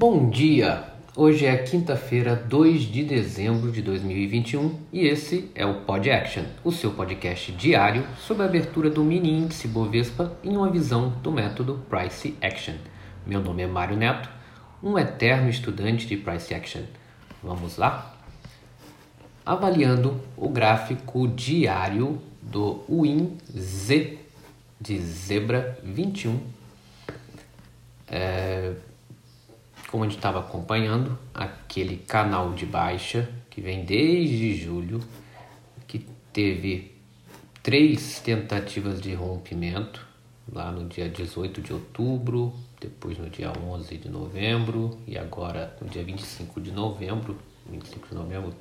Bom dia! Hoje é quinta-feira, 2 de dezembro de 2021 e esse é o Pod Action, o seu podcast diário sobre a abertura do mini índice Bovespa em uma visão do método Price Action. Meu nome é Mário Neto, um eterno estudante de Price Action. Vamos lá? Avaliando o gráfico diário do WIN-Z de Zebra 21. É, como a gente estava acompanhando, aquele canal de baixa que vem desde julho, que teve três tentativas de rompimento, lá no dia 18 de outubro, depois no dia 11 de novembro e agora no dia 25 de novembro. 25 de novembro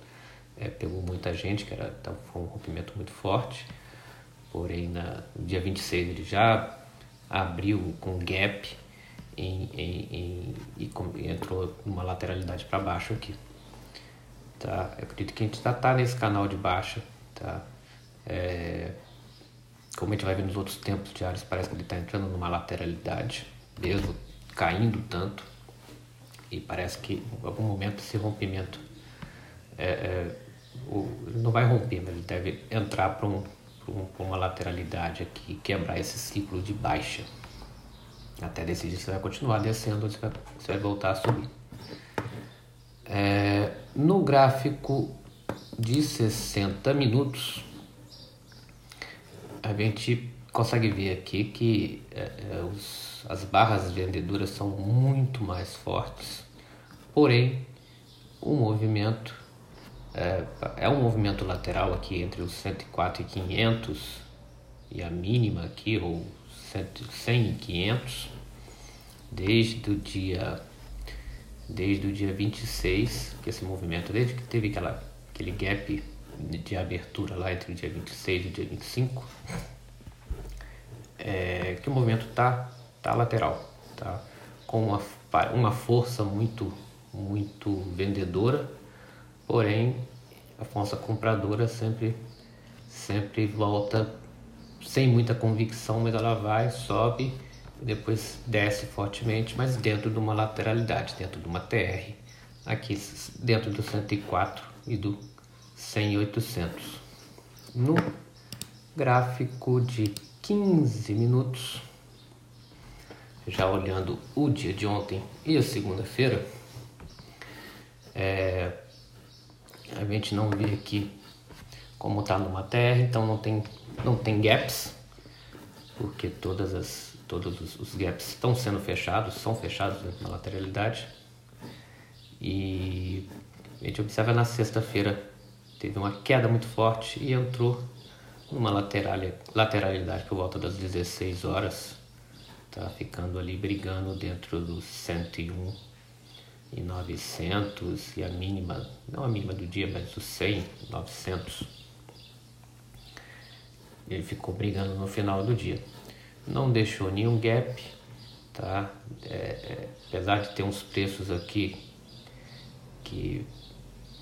é, pegou muita gente, que era, foi um rompimento muito forte, porém na, no dia 26 ele já abriu com gap em, em, em, e entrou uma lateralidade para baixo aqui. Tá? Eu acredito que a gente está nesse canal de baixa. Tá? É, como a gente vai ver nos outros tempos diários, parece que ele está entrando numa lateralidade, mesmo caindo tanto. E parece que em algum momento esse rompimento é, é, o, não vai romper, mas ele deve entrar para um, um, uma lateralidade aqui, quebrar esse ciclo de baixa. Até decidir se vai continuar descendo ou se vai, se vai voltar a subir. É, no gráfico de 60 minutos, a gente consegue ver aqui que é, é, os, as barras vendedoras são muito mais fortes, porém o movimento é, é um movimento lateral aqui entre os 104 e 500 e a mínima aqui, ou 100 e 500 desde o dia desde o dia 26 que esse movimento desde que teve aquela aquele gap de abertura lá entre o dia 26 e o dia 25 é, que o movimento tá tá lateral tá? Com uma, uma força muito muito vendedora porém a força compradora sempre sempre volta sem muita convicção, mas ela vai, sobe depois desce fortemente, mas dentro de uma lateralidade, dentro de uma TR, aqui dentro do 104 e do 100 800. No gráfico de 15 minutos, já olhando o dia de ontem e a segunda-feira, é, a gente não vê aqui como está numa TR, então não tem não tem gaps, porque todas as, todos os, os gaps estão sendo fechados, são fechados na lateralidade. E a gente observa na sexta-feira teve uma queda muito forte e entrou numa lateral, lateralidade por volta das 16 horas, tá ficando ali brigando dentro dos 101 e 900 e a mínima, não a mínima do dia, mas os 100, 900 ele ficou brigando no final do dia. Não deixou nenhum gap, tá? É, é, apesar de ter uns preços aqui que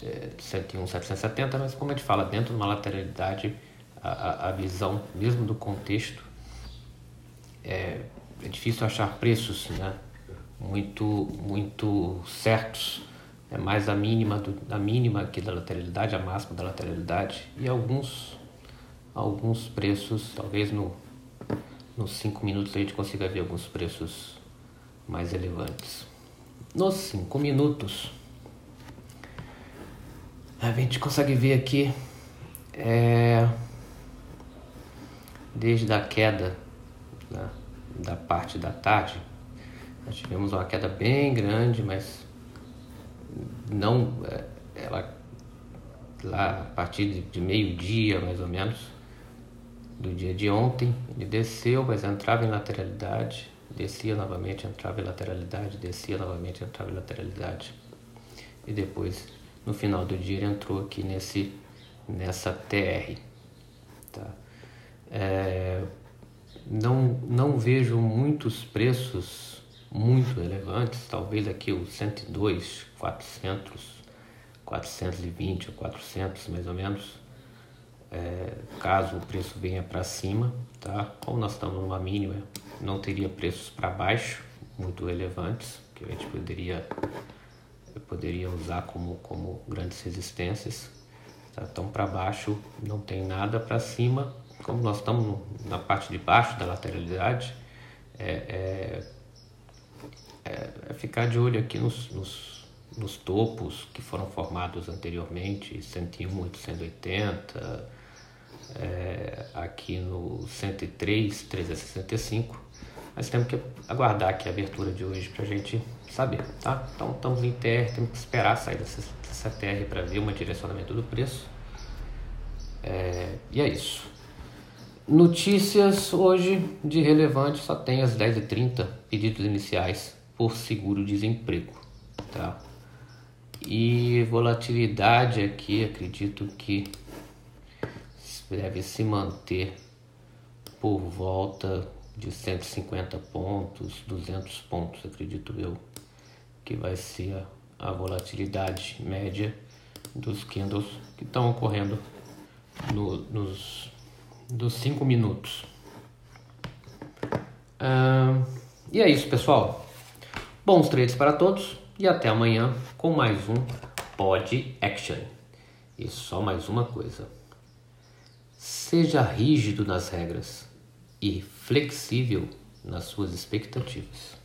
é, 101, 770, mas como a gente fala, dentro de uma lateralidade, a, a, visão, mesmo do contexto, é, é difícil achar preços né, muito, muito certos. É mais a mínima, do, a mínima aqui da lateralidade, a máxima da lateralidade e alguns alguns preços, talvez no, nos 5 minutos a gente consiga ver alguns preços mais relevantes. Nos 5 minutos, a gente consegue ver aqui é, desde a queda né, da parte da tarde, nós tivemos uma queda bem grande, mas não é, ela lá a partir de, de meio dia mais ou menos do dia de ontem. Ele desceu, mas entrava em lateralidade, descia novamente, entrava em lateralidade, descia novamente, entrava em lateralidade. E depois, no final do dia, ele entrou aqui nesse, nessa TR. Tá? É, não, não vejo muitos preços muito relevantes, talvez aqui o 102, 400, 420 ou 400 mais ou menos é, caso o preço venha para cima, tá? Como nós estamos numa mínima, não teria preços para baixo, muito relevantes que a gente poderia poderia usar como, como grandes resistências. Tá? Então para baixo não tem nada, para cima, como nós estamos na parte de baixo da lateralidade, é, é, é, é ficar de olho aqui nos, nos, nos, topos que foram formados anteriormente, 101, 880, é, aqui no 103, 365. Mas temos que aguardar aqui a abertura de hoje para a gente saber, tá? Então estamos em TR, temos que esperar sair dessa, dessa TR para ver um direcionamento do preço. É, e é isso. Notícias hoje de relevante só tem as 10h30 pedidos iniciais por seguro-desemprego, tá? E volatilidade aqui, acredito que deve se manter por volta de 150 pontos, 200 pontos, acredito eu, que vai ser a, a volatilidade média dos candles que estão ocorrendo no, nos dos 5 minutos. e é isso, pessoal. Bons trades para todos e até amanhã com mais um Pod Action. E só mais uma coisa. Seja rígido nas regras e flexível nas suas expectativas.